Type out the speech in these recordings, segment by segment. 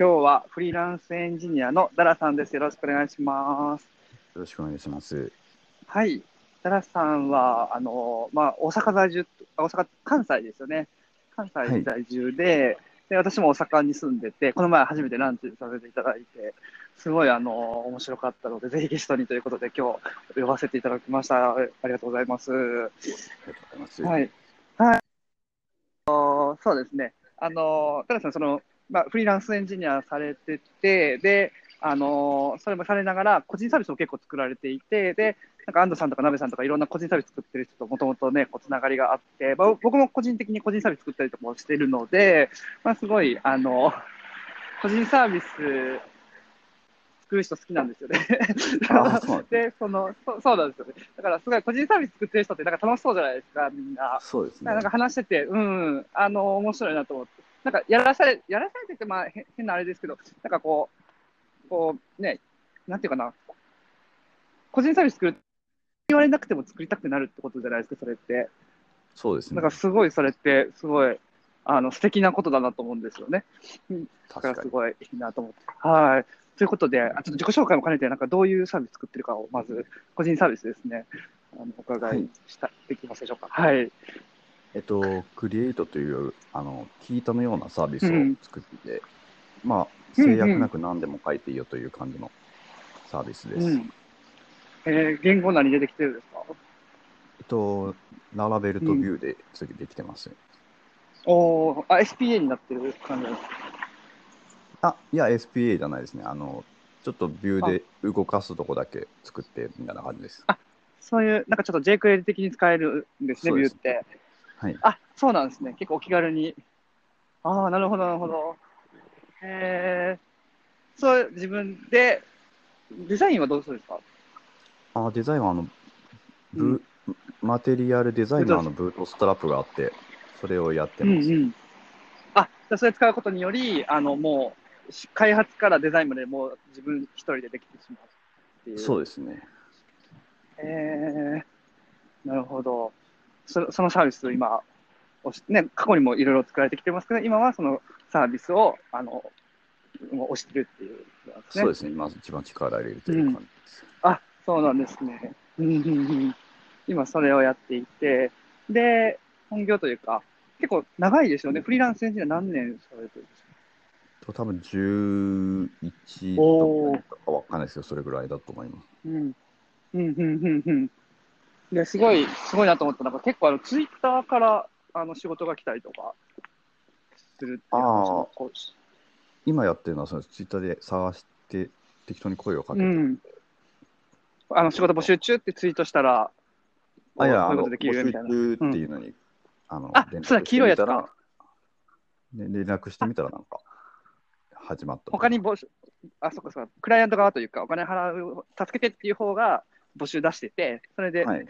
今日はフリーランスエンジニアのダラさんです。よろしくお願いします。よろしくお願いします。はい。ダラさんは、あの、まあ、大阪在住、あ大阪、関西ですよね。関西在住で、で、私も大阪に住んでて、この前初めてランチさせていただいて、すごい、あの、面白かったので、ぜひゲストにということで、今日呼ばせていただきました。ありがとうございます。ありがとうございます。はい。はい。そうですね。あの、たださん、その、まあ、フリーランスエンジニアされてて、で、あの、それもされながら、個人サービスも結構作られていて、で、なんか安藤さんとか鍋さんとかいろんな個人サービス作ってる人ともともとね、こうつながりがあって、まあ、僕も個人的に個人サービス作ったりとかもしてるので、まあ、すごい、あの、個人サービス作る人好きなんですよね。で、そのそ、そうなんですよね。だから、すごい個人サービス作ってる人って、なんか楽しそうじゃないですか、みんな。そうですねなん。か話してて、うん、あの、面白いなと思って。なんか、やらされ、やらされてて、まあ、へ変なあれですけど、なんかこう、こう、ね、なんていうかな、個人サービス作る、言われなくても作りたくなるってことじゃないですか、それって。そうですねなんか、。すごいそれって、すごい、あの、素敵なことだなと思うんですよね。うんだから。すごいいいなと思って。はい。ということで、あちょっと自己紹介も兼ねて、なんかどういうサービス作ってるかを、まず、個人サービスですね、あのお伺いした、できますでしょうか。はい。えっと、クリエイトという、あの、キータのようなサービスをうん作っていて、まあ、うんうん制約なく何でも書いていいよという感じのサービスです。えっうん。えー、言語何出てきてるんですか？と、ララベルとビューで次できてます。おーあ、SPA になってる感じですか？あ、いや、SPA じゃないですね。あの、ちょっとビューで動かすとこだけ作ってみたいな感じです。そういう、なんかちょっと JQuery 的に使えるんですね、すビューって。はい。あ、そうなんですね。結構お気軽に。ああ、なるほど、なるほど。へえ。そう、自分で、デザインはどうするんですか？あ、デザインはあの、ブうんマテリアルデザイナーのブートストラップがあって、それをやってます。うんうん。あ、じゃあそれ使うことにより、あの、もう、し開発からデザインまでもう自分一人でできてしまうっていう。そうですね。へえなるほど。そそのサービスを今、おしね、過去にもいろいろ作られてきてますけど、今はそのサービスを、あの、もう推してるっていうね。そうですね。今一番力入れるという感じです。あ、そうなんですね。うんうんうん今それをやっていて、で、本業というか、結構長いですよね。フリーランスエンジニア何年されてるんですか？と多分11おーとかわかんないですけど、それぐらいだと思います。うん。うん、うん、うん、うん。で、すごい、すごいなと思った。のが、結構あの、ツイッターから、あの、仕事が来たりとか、するっていう話もこう今やってるのはそのツイッターで探して適当に声をかけて、うん。あの、仕事募集中ってツイートしたら、あ、いや、あの、こういうことできるよみたいな。募集中っていうのに、あの、あ連絡そうだ黄色いやつかしてみたらね連絡してみたらなんか、始まった。他に募集、あ、そっかそっか、クライアント側というか、お金払う、助けてっていう方が募集出してて、それではい。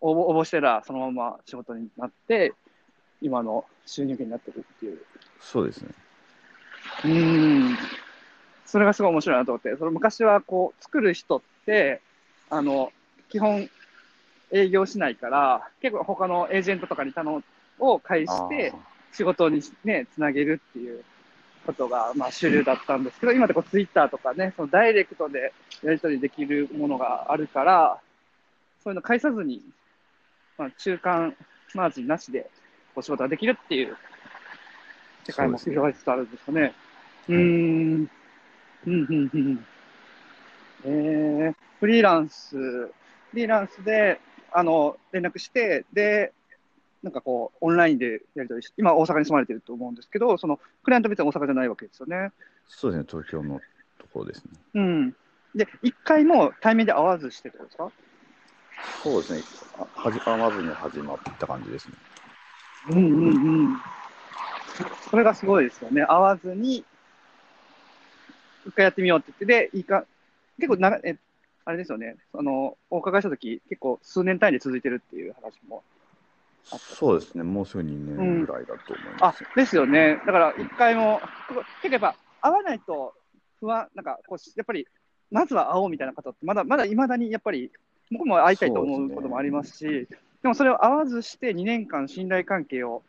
応募,、応募してら、そのまま仕事になって、今の収入源になってるっていう。そうですね。うーん。それがすごい面白いなと思って、その昔はこう、作る人って、あの、基本営業しないから、結構他のエージェントとかに頼むを介して、仕事にね、つなげるっていうことが、まあ、主流だったんですけど、今ってこう、ツイッターとかね、そのダイレクトでやり取りできるものがあるから、そういうの介さずに、まあ、中間マージンなしで、お仕事ができるっていう世界も広がりつつあるんですかね。うーん。うん、うん、うん。えー、フリーランス、フリーランスで、あの、連絡して、で、なんかこう、オンラインでやり取りして、今大阪に住まれてると思うんですけど、その、クライアント別に大阪じゃないわけですよね。そうですね、東京のところですね。うん。で、一回も対面で会わずしてってことですか？そうですね。あはじ会わずに始まった感じですね。うんうんうん。それがすごいですよね。会わずに、一回やってみようって言って、で、いいか、結構長い、え、あれですよね。あの、お伺いしたとき、結構数年単位で続いてるっていう話も。そうですね、もうすぐ2年ぐらいだと思いあます。、ですよね。だから、一回も、結構やっぱ、会わないと不安、なんか、こう、やっぱり、まずは会おうみたいな方って、まだ、まだ未だにやっぱり、僕も会いたいと思うこともありますし、でもそれを会わずして2年間信頼関係を、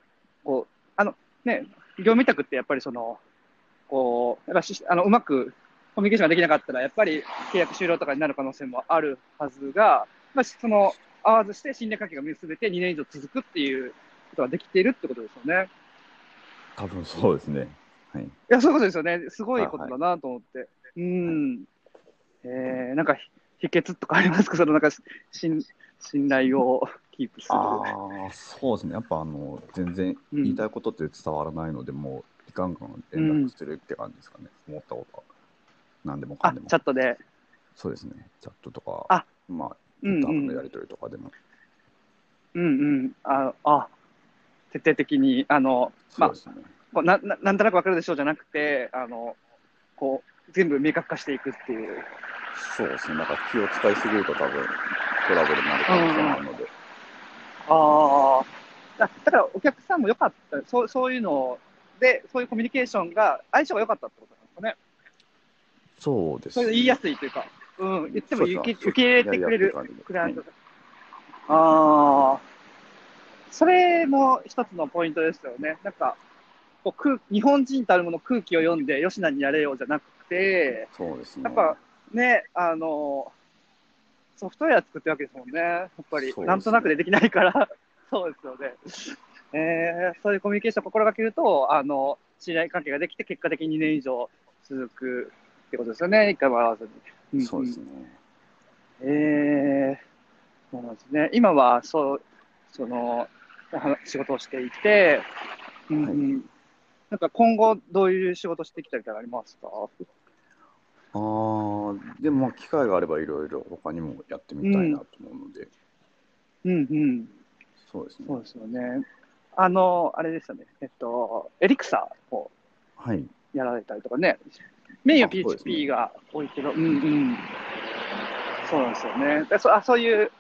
こう、あの、ね、業務委託ってやっぱりその、こう、やっぱしあのうまくコミュニケーションができなかったら、やっぱり契約終了とかになる可能性もあるはずが、まあ、その、合わずして信頼関係が結べて2年以上続くっていうことができているってことですよね。多分そうですね。はい。いや、そういうことですよね。すごいことだなと思って。はいはい、うん。えー、なんか、秘訣とかありますか？その、なんか、信信頼をキープする。ああ、そうですね。やっぱ、あの、全然言いたいことって伝わらないので、うん、もう、ガンガン連絡してるって感じですかね。うん、思ったことは。何でもかんでも。チャットで。そうですね。チャットとか、あまあ、インターンのやり取りとかでも。うんうん。あ、あ徹底的に、あの、まあ、ね、なななんとなくわかるでしょうじゃなくて、あの、こう、全部明確化していくっていう。そうですね。なんか気を使いすぎると多分、トラブルになる可能性もあるので。ああ。だからお客さんも良かった、そうそういうので、そういうコミュニケーションが相性が良かったってことなんですかね。そうです、ね。それ言いやすいというか、うん、言っても受け受け入れてくれるクライアント、はい、ああ、それも一つのポイントですよね。なんか、こう空日本人たるもの空気を読んで、吉野にやれようじゃなくて、そうですね。やっぱね、あの、ソフトウェア作ってるわけですもんね。やっぱり、ね、なんとなくでできないから、そうですよね。えー、そういうコミュニケーションを心がけると、あの、信頼関係ができて、結果的に2年以上続くってことですよね、一回も会わずに。うん、そうですね。えー、そうなんですね。今は、そう、その、仕事をしていて、うん、はい、なんか今後どういう仕事していきたいってありますか？ああ、でもまあ機会があればいろいろ他にもやってみたいなと思うので。うん、うん、うん。そうですね。そうですよね。あの、あれですよね。えっと、エリクサをやられたりとかね。はい、メインは PHP が多いけど、うね、うんうん。そうなんですよね。でそあそういう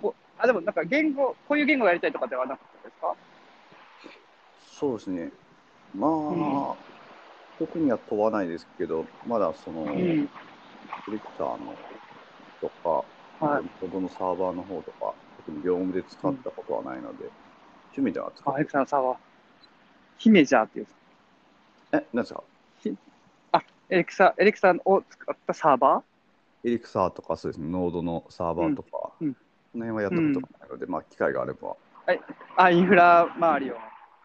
こ、あ、でもなんか言語、こういう言語をやりたいとかではなかったですか？そうですね。まあ、うん、特には問わないですけど、まだその、うん、エリクサーのとか、はい、ほどのサーバーの方とか、特に業務で使ったことはないので、趣味では使ってあ、エクサのサーバー。ヒメジャーっていう。え、何ですか？あ、エリクサ、エリクサを使ったサーバー？エリクサーとかそうですね、ノードのサーバーとか、うん、うん、この辺はやったことがないので、うん、まあ、機会があれば。はい。あ、インフラ周りをや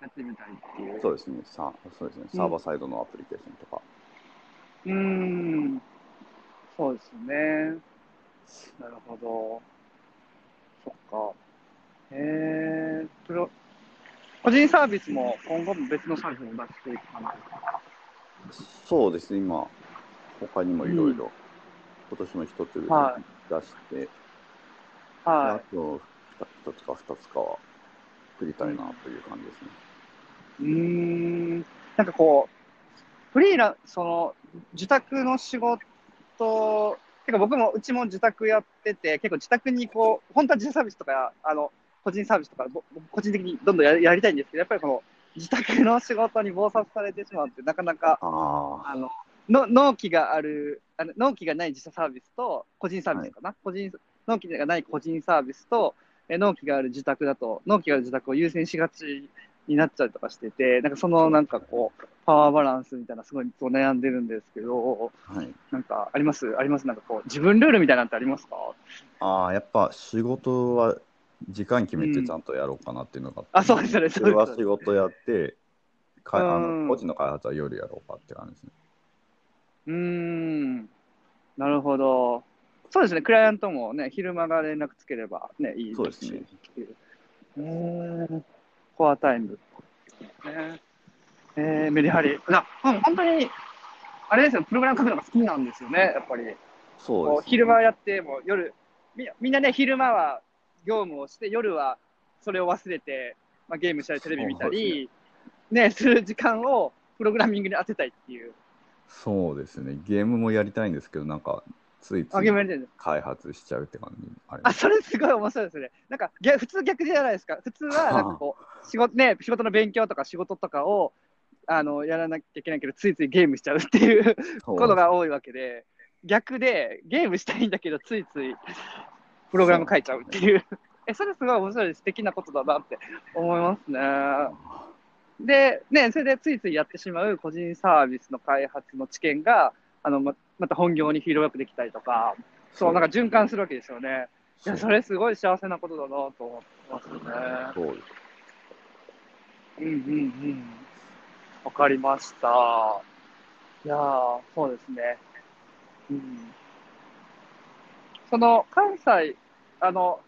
ってみたいっていう。そうですね、さそうですねサーバーサイドのアプリケーションとか。うん、そうですね。なるほど。そっか。へえプロ、個人サービスも今後も別のサービスも出していくかなそうですね、今、他にもいろいろ、今年の一つ出して、はい、あと一つか二つかは作りたいなという感じですね。うん、なんかこう、フリーラン、その、自宅の仕事、てか僕も、うちも自宅やってて、結構自宅にこう、本当は自社サービスとか、あの、個人サービスとか、個人的にどんどんややりたいんですけど、やっぱりこの自宅の仕事に忙殺されてしまうって、なかなか、あのの納期があるあの、納期がない自社サービスと、個人サービスかな、はい、個人納期がない個人サービスと、え納期がある自宅だと、納期がある自宅を優先しがちになっちゃうとかしてて、なんかそのなんかこう、パワーバランスみたいな、すごい悩んでるんですけど、はい、なんかあります？あります？なんかこう、自分ルールみたいなのってありますか？ああ、やっぱ仕事は時間決めてちゃんとやろうかなっていうのがあ、そうですね。それは仕事やって、かあの個人の開発は夜やろうかって感じですね。うん、なるほど。そうですね、クライアントもね、昼間が連絡つければね、いいですし。うね、ん、コアタイム。ね、えー、メリハリ。な、うん、本当に、あれですよ、プログラム書くのが好きなんですよね、やっぱり。そうです、ね、昼間やっても夜み、みんなね、昼間は業務をして、夜はそれを忘れて、まあ、ゲームしたり、テレビ見たり、ね、ね、する時間をプログラミングに当てたいっていう。そうですね、ゲームもやりたいんですけど、なんか、ついつい開発しちゃうって感じああ、それすごい面白いですね。なんか、普通逆じゃないですか。普通は、なんかこう、仕事、ね、仕事の勉強とか仕事とかを、あの、やらなきゃいけないけど、ついついゲームしちゃうっていう ことが多いわけで、逆で、ゲームしたいんだけど、ついついプログラム書いちゃうっていう。え、それすごい面白い素敵なことだなって思いますね。で、ね、それでついついやってしまう個人サービスの開発の知見が、あの、ままた本業にフィードバックできたりとか、そう、なんか循環するわけですよね。いや、それすごい幸せなことだなと思ってますね。そうです。うんうんうん。わかりました。いやー、そうですね。うん。その、関西、あの、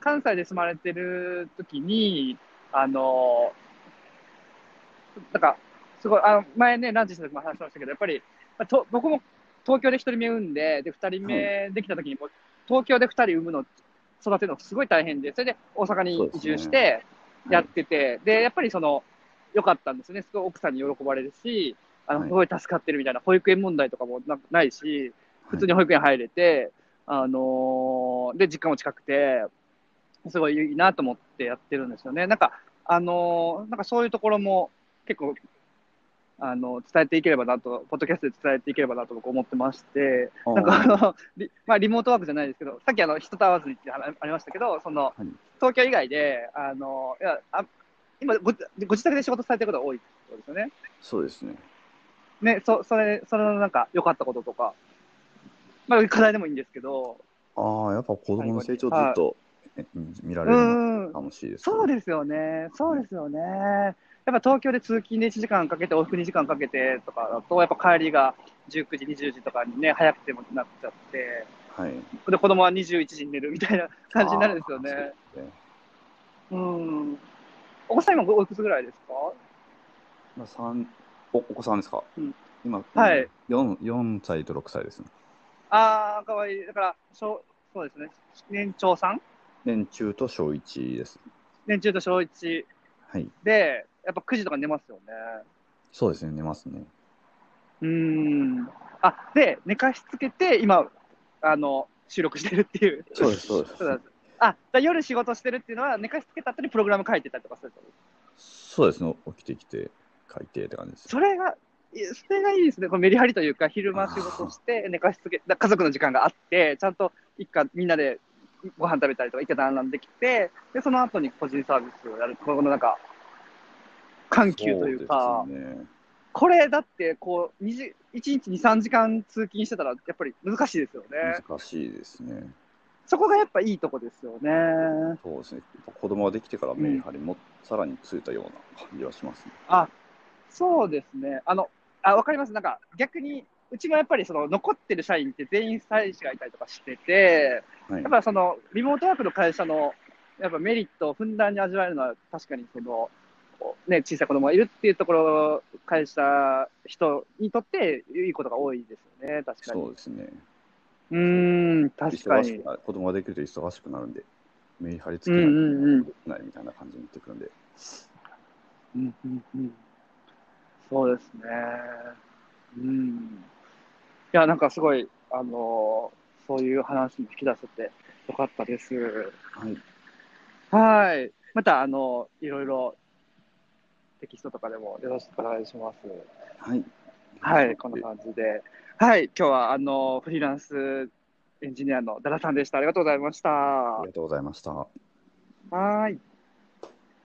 関西で住まれてる時に、あの、なんか、すごい、あの、前ね、ランチした時も話しましたけど、やっぱり、まあと僕も東京で一人目産んで、で、二人目できた時にも、東京で二人産むの、育てるのすごい大変で、それで大阪に移住して、やってて、で、やっぱりその、良かったんですよね。すごい奥さんに喜ばれるし、あの、はい。すごい助かってるみたいな、保育園問題とかもなないし、普通に保育園入れて、あのーで、実家も近くて、すごいいいなと思ってやってるんですよね。なんか、あのーなんかそういうところも結構、あの、伝えていければなと、ポッドキャストで伝えていければなと僕思ってまして、なんかあの、リまあリモートワークじゃないですけど、さっきあの、人と会わずにって話ありましたけど、その、はい東京以外で、あの、いや、あ今ご、ご自宅で仕事されてることが多いってことですよね。そうですね。ね、そ、それ、それのなんか良かったこととか、まあ課題でもいいんですけど、ああ、やっぱ子供の成長ずっとえ見られうる楽しいです、そうですよね。そうですよね。やっぱ東京で通勤で1時間かけて、往復2時間かけてとかだと、やっぱ帰りが19時、20時とかにね、早くてもなっちゃって、はい。で、子供は21時に寝るみたいな感じになるんですよね。うねうん。お子さん今おいくつぐらいですか？まあ、三おお子さんですか、うん今、はい4、4歳と6歳ですね。ああ、かわいい。だから、小そうですね。年長さん？年中と小1です。年中と小1はい。で、やっぱ9時とか寝ますよね。そうですね、寝ますね。うーん。あ、で、寝かしつけて、今、あの、収録してるっていう。そうです、そうです。あ、じ夜仕事してるっていうのは、寝かしつけた後にプログラム書いてたりとかするそうですね、起きてきて書いてって感じです。それが、それがいいですね。このメリハリというか、昼間仕事して、寝かしつけ、だ家族の時間があって、ちゃんと一家みんなでご飯食べたりとか、一家団らんできて、で、その後に個人サービスをやる。このなんか、緩急というか、ね。これだって、こう、2時、1日2、3時間通勤してたら、やっぱり難しいですよね。難しいですね。そこがやっぱいいとこですよね。そうですね。子供ができてからメリハリもさらについたような感じはしますね。あ、そうですね。あの、あ、わかります。なんか、逆に、うちもやっぱりその残ってる社員って全員妻子がいたりとかしてて、はいやっ。ぱそのリモートワークの会社のやっぱメリットをふんだんに味わえるのは確かにその、ね、小さい子供がいるっていうところ、会社、人にとっていいことが多いですよね、確かに。そうですね。うーん、確かに忙しく。な子供ができると忙しくなるんで、メリハリつけ。ないみたいな感じになってくるんで。うんうんうんそうですね。うん。いや、なんかすごい、あのそういう話も引き出せてよかったです。はい。はい。また、あの、いろいろテキストとかでもよろしくお願いします。はい。はい、こんな感じで。はい、今日は、あの、フリーランスエンジニアのダラさんでした。ありがとうございました。ありがとうございました。はい。